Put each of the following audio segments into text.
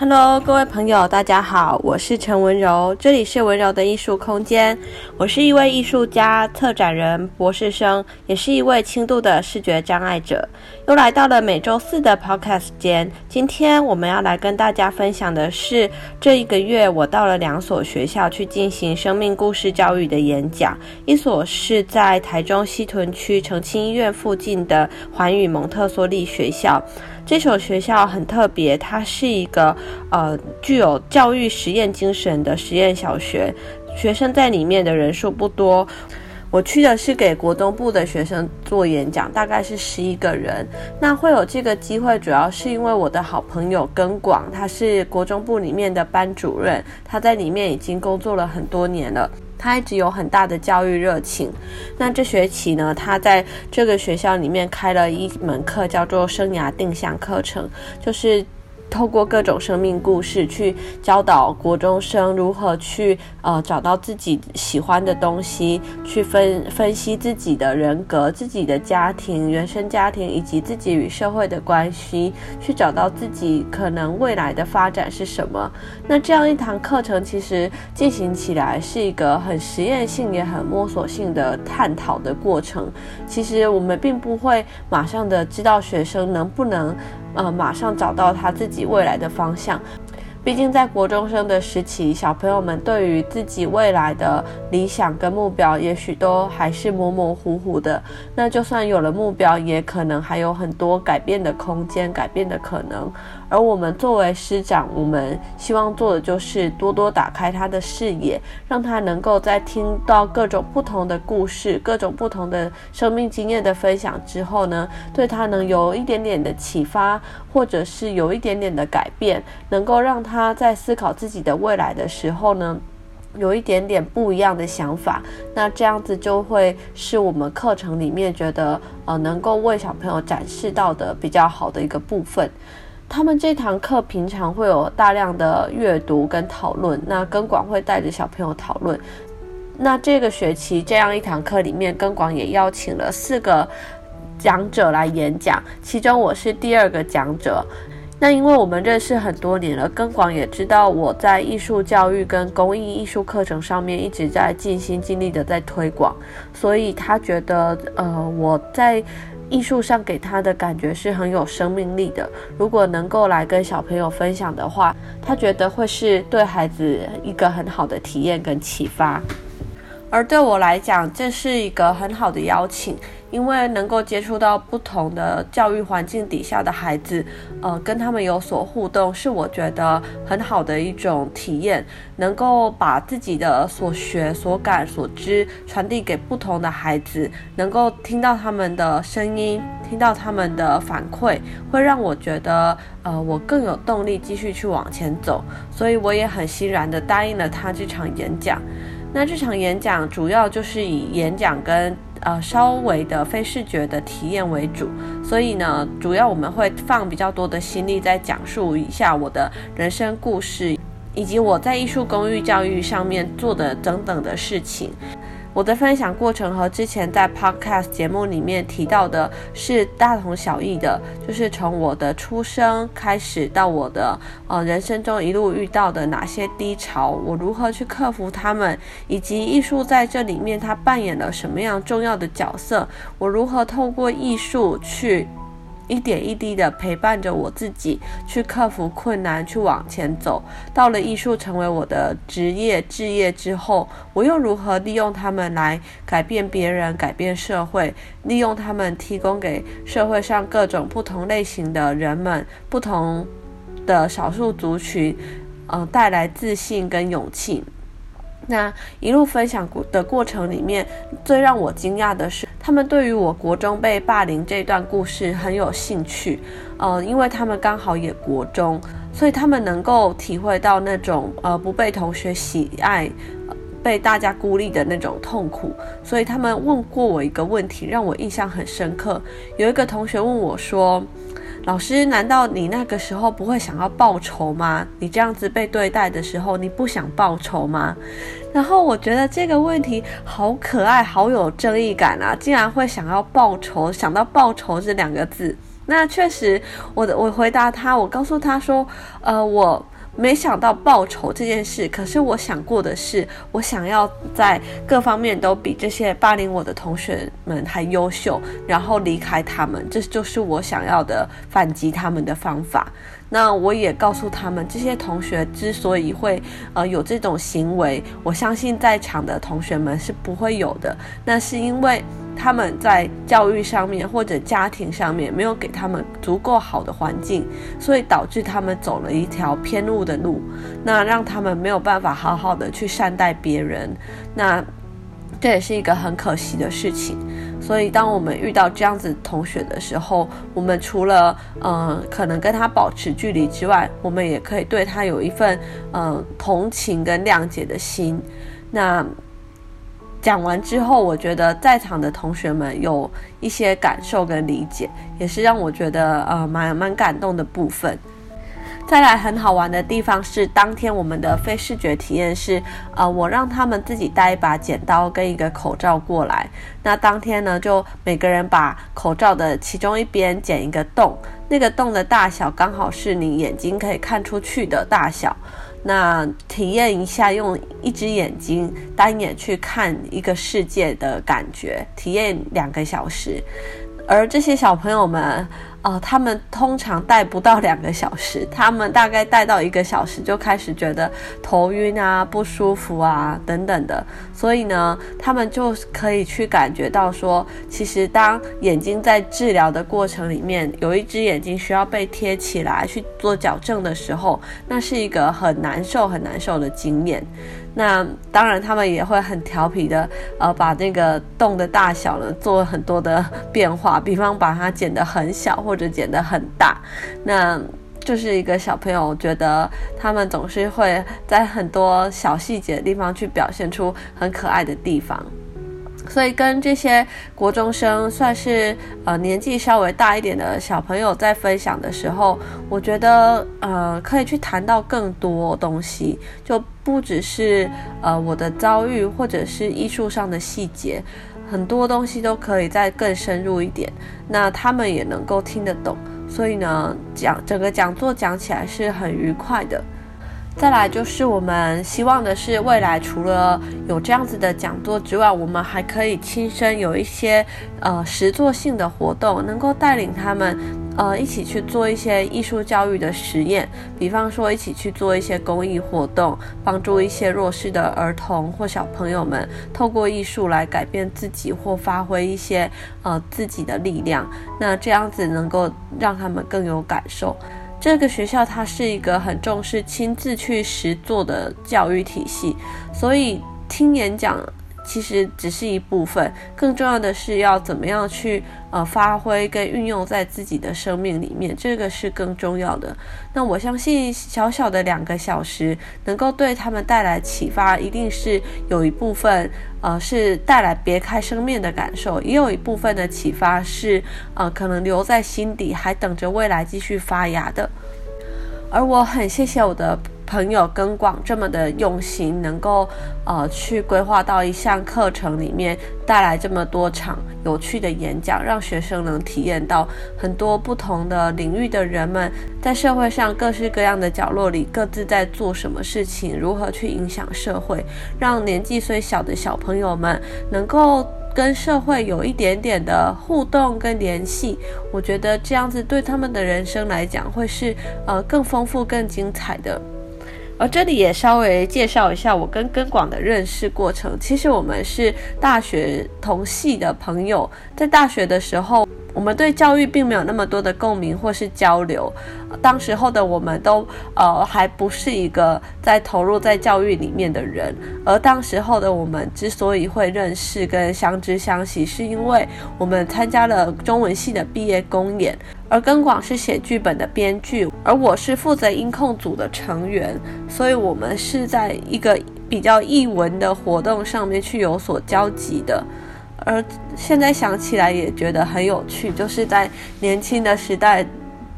Hello，各位朋友，大家好，我是陈文柔，这里是雯柔的艺术空间。我是一位艺术家、策展人、博士生，也是一位轻度的视觉障碍者。又来到了每周四的 Podcast 间。今天我们要来跟大家分享的是，这一个月我到了两所学校去进行生命故事教育的演讲。一所是在台中西屯区澄清医院附近的环宇蒙特梭利学校。这所学校很特别，它是一个呃具有教育实验精神的实验小学，学生在里面的人数不多。我去的是给国中部的学生做演讲，大概是十一个人。那会有这个机会，主要是因为我的好朋友根广，他是国中部里面的班主任，他在里面已经工作了很多年了。他一直有很大的教育热情。那这学期呢，他在这个学校里面开了一门课，叫做生涯定向课程，就是。透过各种生命故事去教导国中生如何去呃找到自己喜欢的东西，去分分析自己的人格、自己的家庭、原生家庭以及自己与社会的关系，去找到自己可能未来的发展是什么。那这样一堂课程其实进行起来是一个很实验性也很摸索性的探讨的过程。其实我们并不会马上的知道学生能不能。呃，马上找到他自己未来的方向。毕竟在国中生的时期，小朋友们对于自己未来的理想跟目标，也许都还是模模糊糊的。那就算有了目标，也可能还有很多改变的空间、改变的可能。而我们作为师长，我们希望做的就是多多打开他的视野，让他能够在听到各种不同的故事、各种不同的生命经验的分享之后呢，对他能有一点点的启发，或者是有一点点的改变，能够让他。他在思考自己的未来的时候呢，有一点点不一样的想法，那这样子就会是我们课程里面觉得呃能够为小朋友展示到的比较好的一个部分。他们这堂课平常会有大量的阅读跟讨论，那根广会带着小朋友讨论。那这个学期这样一堂课里面，根广也邀请了四个讲者来演讲，其中我是第二个讲者。那因为我们认识很多年了，根广也知道我在艺术教育跟公益艺术课程上面一直在尽心尽力的在推广，所以他觉得，呃，我在艺术上给他的感觉是很有生命力的。如果能够来跟小朋友分享的话，他觉得会是对孩子一个很好的体验跟启发。而对我来讲，这是一个很好的邀请。因为能够接触到不同的教育环境底下的孩子，呃，跟他们有所互动，是我觉得很好的一种体验。能够把自己的所学、所感、所知传递给不同的孩子，能够听到他们的声音，听到他们的反馈，会让我觉得，呃，我更有动力继续去往前走。所以我也很欣然地答应了他这场演讲。那这场演讲主要就是以演讲跟呃，稍微的非视觉的体验为主，所以呢，主要我们会放比较多的心力在讲述一下我的人生故事，以及我在艺术公寓教育上面做的等等的事情。我的分享过程和之前在 Podcast 节目里面提到的是大同小异的，就是从我的出生开始到我的呃人生中一路遇到的哪些低潮，我如何去克服他们，以及艺术在这里面它扮演了什么样重要的角色，我如何透过艺术去。一点一滴的陪伴着我自己，去克服困难，去往前走。到了艺术成为我的职业、志业之后，我又如何利用他们来改变别人、改变社会？利用他们提供给社会上各种不同类型的人们、不同的少数族群，呃，带来自信跟勇气。那一路分享的过程里面，最让我惊讶的是，他们对于我国中被霸凌这段故事很有兴趣。呃，因为他们刚好也国中，所以他们能够体会到那种呃不被同学喜爱、被大家孤立的那种痛苦。所以他们问过我一个问题，让我印象很深刻。有一个同学问我说，老师，难道你那个时候不会想要报仇吗？你这样子被对待的时候，你不想报仇吗？然后我觉得这个问题好可爱，好有正义感啊！竟然会想要报仇，想到报仇这两个字。那确实，我的我回答他，我告诉他说，呃，我没想到报仇这件事。可是我想过的是，我想要在各方面都比这些霸凌我的同学们还优秀，然后离开他们，这就是我想要的反击他们的方法。那我也告诉他们，这些同学之所以会呃有这种行为，我相信在场的同学们是不会有的。那是因为他们在教育上面或者家庭上面没有给他们足够好的环境，所以导致他们走了一条偏路的路，那让他们没有办法好好的去善待别人。那这也是一个很可惜的事情。所以，当我们遇到这样子同学的时候，我们除了呃可能跟他保持距离之外，我们也可以对他有一份呃同情跟谅解的心。那讲完之后，我觉得在场的同学们有一些感受跟理解，也是让我觉得呃蛮蛮感动的部分。再来很好玩的地方是，当天我们的非视觉体验是，呃，我让他们自己带一把剪刀跟一个口罩过来。那当天呢，就每个人把口罩的其中一边剪一个洞，那个洞的大小刚好是你眼睛可以看出去的大小。那体验一下用一只眼睛单眼去看一个世界的感觉，体验两个小时。而这些小朋友们。哦，他们通常戴不到两个小时，他们大概戴到一个小时就开始觉得头晕啊、不舒服啊等等的，所以呢，他们就可以去感觉到说，其实当眼睛在治疗的过程里面，有一只眼睛需要被贴起来去做矫正的时候，那是一个很难受、很难受的经验。那当然，他们也会很调皮的，呃，把那个洞的大小呢做很多的变化，比方把它剪得很小或者剪得很大。那就是一个小朋友觉得他们总是会在很多小细节的地方去表现出很可爱的地方。所以跟这些国中生算是呃年纪稍微大一点的小朋友在分享的时候，我觉得呃可以去谈到更多东西，就不只是呃我的遭遇或者是艺术上的细节，很多东西都可以再更深入一点，那他们也能够听得懂。所以呢，讲整个讲座讲起来是很愉快的。再来就是我们希望的是，未来除了有这样子的讲座之外，我们还可以亲身有一些呃实作性的活动，能够带领他们呃一起去做一些艺术教育的实验，比方说一起去做一些公益活动，帮助一些弱势的儿童或小朋友们透过艺术来改变自己或发挥一些呃自己的力量，那这样子能够让他们更有感受。这个学校它是一个很重视亲自去实做的教育体系，所以听演讲其实只是一部分，更重要的是要怎么样去呃发挥跟运用在自己的生命里面，这个是更重要的。那我相信小小的两个小时能够对他们带来启发，一定是有一部分呃是带来别开生面的感受，也有一部分的启发是呃可能留在心底，还等着未来继续发芽的。而我很谢谢我的朋友跟广这么的用心，能够呃去规划到一项课程里面带来这么多场有趣的演讲，让学生能体验到很多不同的领域的人们在社会上各式各样的角落里各自在做什么事情，如何去影响社会，让年纪虽小的小朋友们能够。跟社会有一点点的互动跟联系，我觉得这样子对他们的人生来讲会是呃更丰富、更精彩的。而这里也稍微介绍一下我跟根广的认识过程。其实我们是大学同系的朋友，在大学的时候。我们对教育并没有那么多的共鸣或是交流，当时候的我们都呃还不是一个在投入在教育里面的人，而当时候的我们之所以会认识跟相知相惜，是因为我们参加了中文系的毕业公演，而根广是写剧本的编剧，而我是负责音控组的成员，所以我们是在一个比较艺文的活动上面去有所交集的。而现在想起来也觉得很有趣，就是在年轻的时代，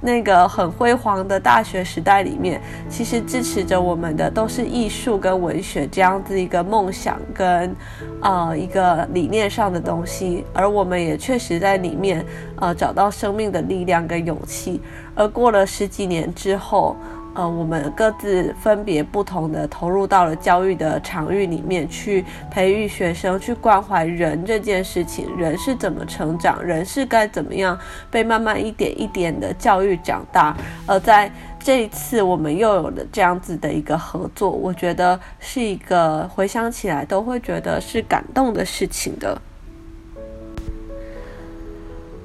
那个很辉煌的大学时代里面，其实支持着我们的都是艺术跟文学这样子一个梦想跟呃一个理念上的东西，而我们也确实在里面呃找到生命的力量跟勇气。而过了十几年之后，呃，我们各自分别不同的投入到了教育的场域里面去培育学生，去关怀人这件事情，人是怎么成长，人是该怎么样被慢慢一点一点的教育长大。而在这一次，我们又有了这样子的一个合作，我觉得是一个回想起来都会觉得是感动的事情的。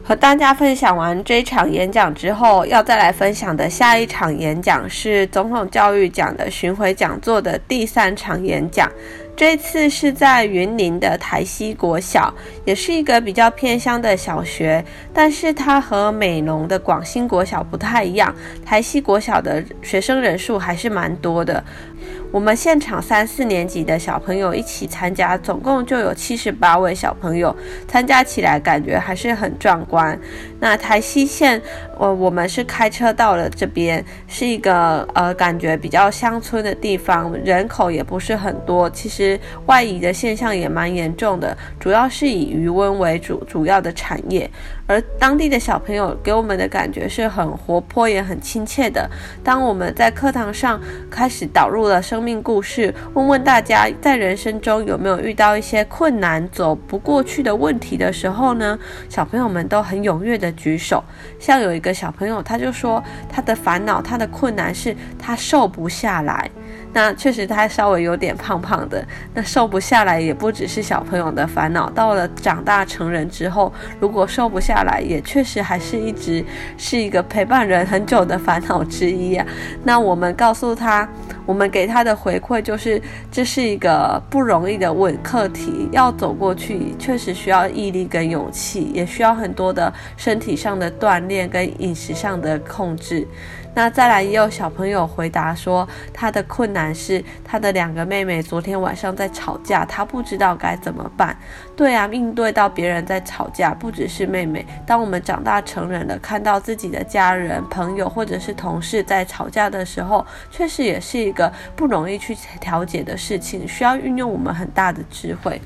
和大家分享完这一场演讲之后，要再来分享的下一场演讲是总统教育奖的巡回讲座的第三场演讲。这次是在云林的台西国小，也是一个比较偏乡的小学，但是它和美浓的广兴国小不太一样，台西国小的学生人数还是蛮多的。我们现场三四年级的小朋友一起参加，总共就有七十八位小朋友参加起来，感觉还是很壮观。那台西县，我我们是开车到了这边，是一个呃感觉比较乡村的地方，人口也不是很多，其实外移的现象也蛮严重的，主要是以渔温为主，主要的产业。而当地的小朋友给我们的感觉是很活泼，也很亲切的。当我们在课堂上开始导入了生命故事，问问大家在人生中有没有遇到一些困难、走不过去的问题的时候呢，小朋友们都很踊跃的举手。像有一个小朋友，他就说他的烦恼、他的困难是他瘦不下来。那确实，他稍微有点胖胖的。那瘦不下来，也不只是小朋友的烦恼。到了长大成人之后，如果瘦不下来，也确实还是一直是一个陪伴人很久的烦恼之一啊。那我们告诉他，我们给他的回馈就是，这是一个不容易的问课题，要走过去，确实需要毅力跟勇气，也需要很多的身体上的锻炼跟饮食上的控制。那再来也有小朋友回答说，他的困难是他的两个妹妹昨天晚上在吵架，他不知道该怎么办。对啊，应对到别人在吵架，不只是妹妹。当我们长大成人了，看到自己的家人、朋友或者是同事在吵架的时候，确实也是一个不容易去调解的事情，需要运用我们很大的智慧。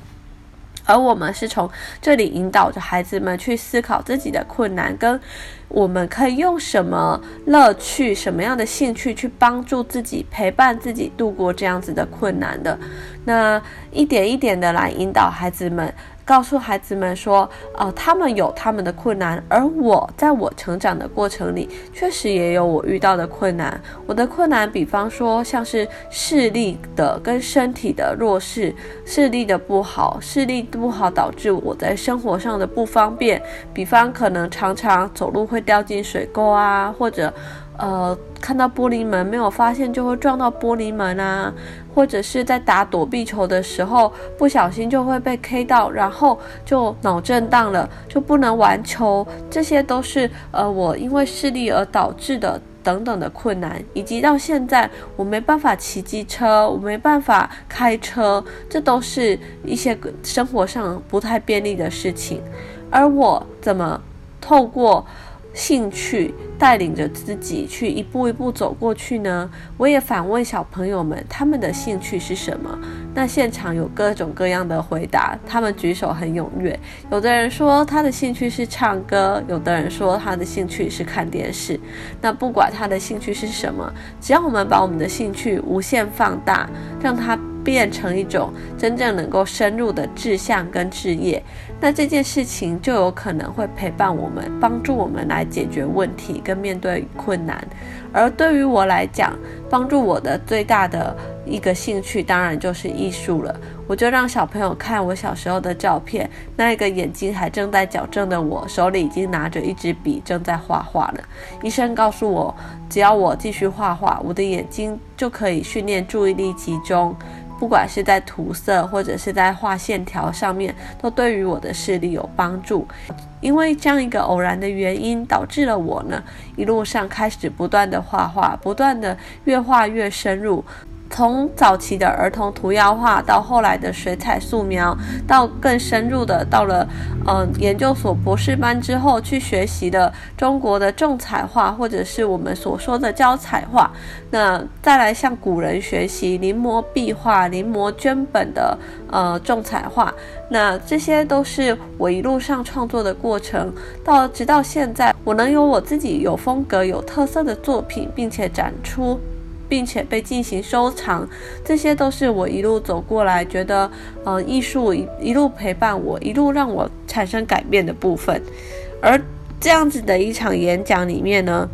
而我们是从这里引导着孩子们去思考自己的困难，跟我们可以用什么乐趣、什么样的兴趣去帮助自己、陪伴自己度过这样子的困难的。那一点一点的来引导孩子们。告诉孩子们说，呃，他们有他们的困难，而我在我成长的过程里，确实也有我遇到的困难。我的困难，比方说像是视力的跟身体的弱势，视力的不好，视力不好导致我在生活上的不方便，比方可能常常走路会掉进水沟啊，或者。呃，看到玻璃门没有发现就会撞到玻璃门啊，或者是在打躲避球的时候不小心就会被 K 到，然后就脑震荡了，就不能玩球。这些都是呃我因为视力而导致的等等的困难，以及到现在我没办法骑机车，我没办法开车，这都是一些生活上不太便利的事情。而我怎么透过兴趣带领着自己去一步一步走过去呢？我也反问小朋友们，他们的兴趣是什么？那现场有各种各样的回答，他们举手很踊跃。有的人说他的兴趣是唱歌，有的人说他的兴趣是看电视。那不管他的兴趣是什么，只要我们把我们的兴趣无限放大，让他。变成一种真正能够深入的志向跟志业，那这件事情就有可能会陪伴我们，帮助我们来解决问题跟面对困难。而对于我来讲，帮助我的最大的一个兴趣，当然就是艺术了。我就让小朋友看我小时候的照片，那一个眼睛还正在矫正的我，手里已经拿着一支笔，正在画画了。医生告诉我，只要我继续画画，我的眼睛就可以训练注意力集中。不管是在涂色或者是在画线条上面，都对于我的视力有帮助。因为这样一个偶然的原因，导致了我呢，一路上开始不断的画画，不断的越画越深入。从早期的儿童涂鸦画，到后来的水彩素描，到更深入的，到了嗯、研究所博士班之后去学习的中国的重彩画，或者是我们所说的胶彩画。那再来向古人学习临摹壁画、临摹绢本的呃重彩画。那这些都是我一路上创作的过程，到直到现在，我能有我自己有风格、有特色的作品，并且展出。并且被进行收藏，这些都是我一路走过来觉得，嗯，艺术一一路陪伴我，一路让我产生改变的部分。而这样子的一场演讲里面呢，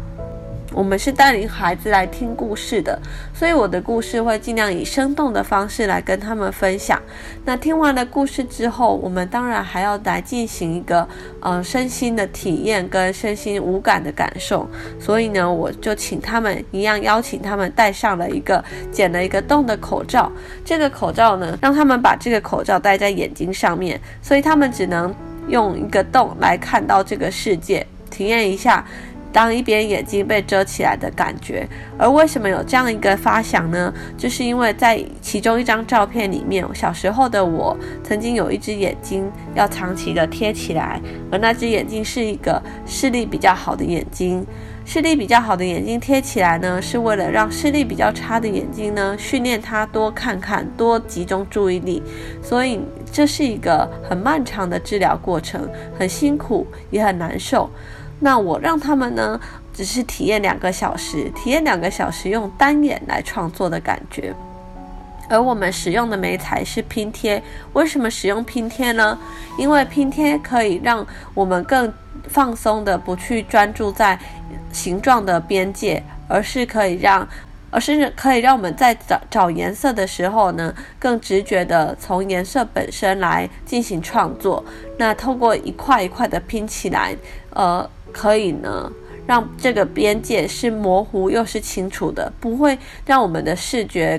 我们是带领孩子来听故事的，所以我的故事会尽量以生动的方式来跟他们分享。那听完了故事之后，我们当然还要来进行一个呃身心的体验跟身心无感的感受。所以呢，我就请他们一样邀请他们戴上了一个剪了一个洞的口罩。这个口罩呢，让他们把这个口罩戴在眼睛上面，所以他们只能用一个洞来看到这个世界，体验一下。当一边眼睛被遮起来的感觉，而为什么有这样一个发想呢？就是因为在其中一张照片里面，小时候的我曾经有一只眼睛要长期的贴起来，而那只眼睛是一个视力比较好的眼睛。视力比较好的眼睛贴起来呢，是为了让视力比较差的眼睛呢，训练它多看看，多集中注意力。所以这是一个很漫长的治疗过程，很辛苦，也很难受。那我让他们呢，只是体验两个小时，体验两个小时用单眼来创作的感觉。而我们使用的媒材是拼贴。为什么使用拼贴呢？因为拼贴可以让我们更放松的不去专注在形状的边界，而是可以让，而是可以让我们在找找颜色的时候呢，更直觉的从颜色本身来进行创作。那透过一块一块的拼起来，呃。可以呢，让这个边界是模糊又是清楚的，不会让我们的视觉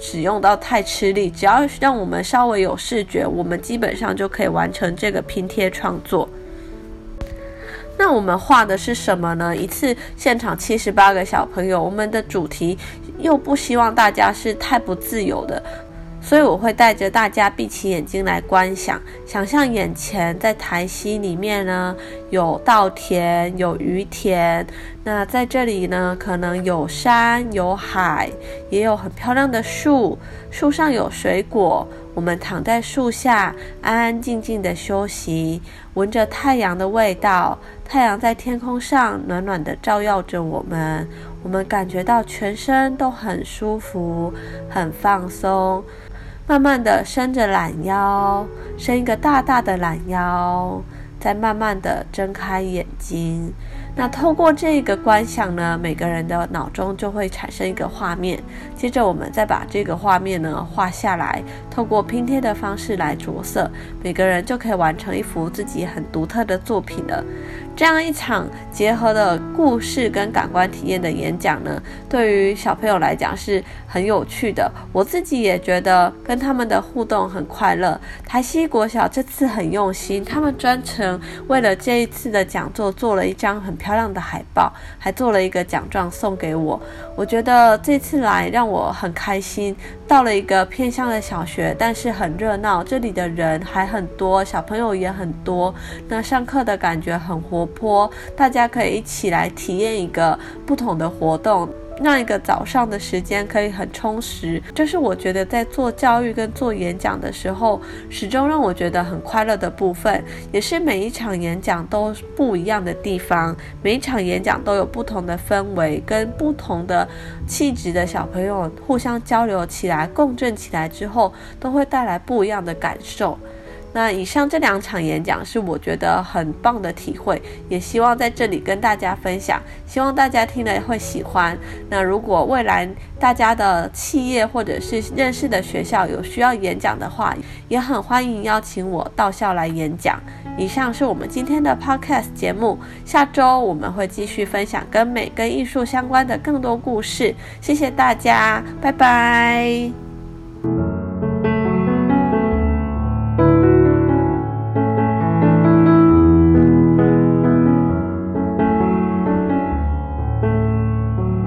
使用到太吃力。只要让我们稍微有视觉，我们基本上就可以完成这个拼贴创作。那我们画的是什么呢？一次现场七十八个小朋友，我们的主题又不希望大家是太不自由的。所以我会带着大家闭起眼睛来观想，想象眼前在台西里面呢，有稻田，有鱼田。那在这里呢，可能有山，有海，也有很漂亮的树，树上有水果。我们躺在树下，安安静静的休息，闻着太阳的味道。太阳在天空上暖暖的照耀着我们，我们感觉到全身都很舒服，很放松。慢慢的伸着懒腰，伸一个大大的懒腰，再慢慢的睁开眼睛。那透过这个观想呢，每个人的脑中就会产生一个画面。接着我们再把这个画面呢画下来，透过拼贴的方式来着色，每个人就可以完成一幅自己很独特的作品了。这样一场结合了故事跟感官体验的演讲呢，对于小朋友来讲是很有趣的。我自己也觉得跟他们的互动很快乐。台西国小这次很用心，他们专程为了这一次的讲座做了一张很漂亮的海报，还做了一个奖状送给我。我觉得这次来让我很开心。到了一个偏乡的小学，但是很热闹，这里的人还很多，小朋友也很多。那上课的感觉很活泼，大家可以一起来体验一个不同的活动。让一个早上的时间可以很充实，这是我觉得在做教育跟做演讲的时候，始终让我觉得很快乐的部分，也是每一场演讲都不一样的地方。每一场演讲都有不同的氛围，跟不同的气质的小朋友互相交流起来，共振起来之后，都会带来不一样的感受。那以上这两场演讲是我觉得很棒的体会，也希望在这里跟大家分享，希望大家听了会喜欢。那如果未来大家的企业或者是认识的学校有需要演讲的话，也很欢迎邀请我到校来演讲。以上是我们今天的 Podcast 节目，下周我们会继续分享跟美跟艺术相关的更多故事。谢谢大家，拜拜。